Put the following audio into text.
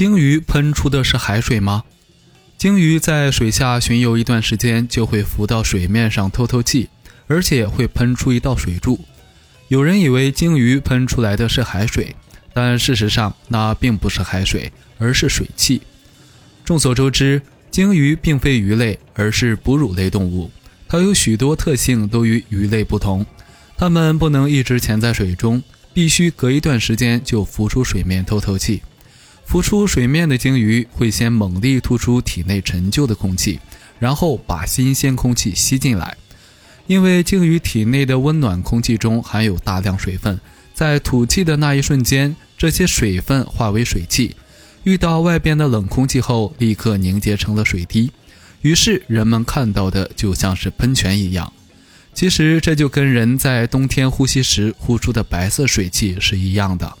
鲸鱼喷出的是海水吗？鲸鱼在水下巡游一段时间，就会浮到水面上透透气，而且会喷出一道水柱。有人以为鲸鱼喷出来的是海水，但事实上那并不是海水，而是水汽。众所周知，鲸鱼并非鱼类，而是哺乳类动物。它有许多特性都与鱼类不同，它们不能一直潜在水中，必须隔一段时间就浮出水面透透气。浮出水面的鲸鱼会先猛力吐出体内陈旧的空气，然后把新鲜空气吸进来。因为鲸鱼体内的温暖空气中含有大量水分，在吐气的那一瞬间，这些水分化为水汽，遇到外边的冷空气后，立刻凝结成了水滴。于是人们看到的就像是喷泉一样。其实这就跟人在冬天呼吸时呼出的白色水汽是一样的。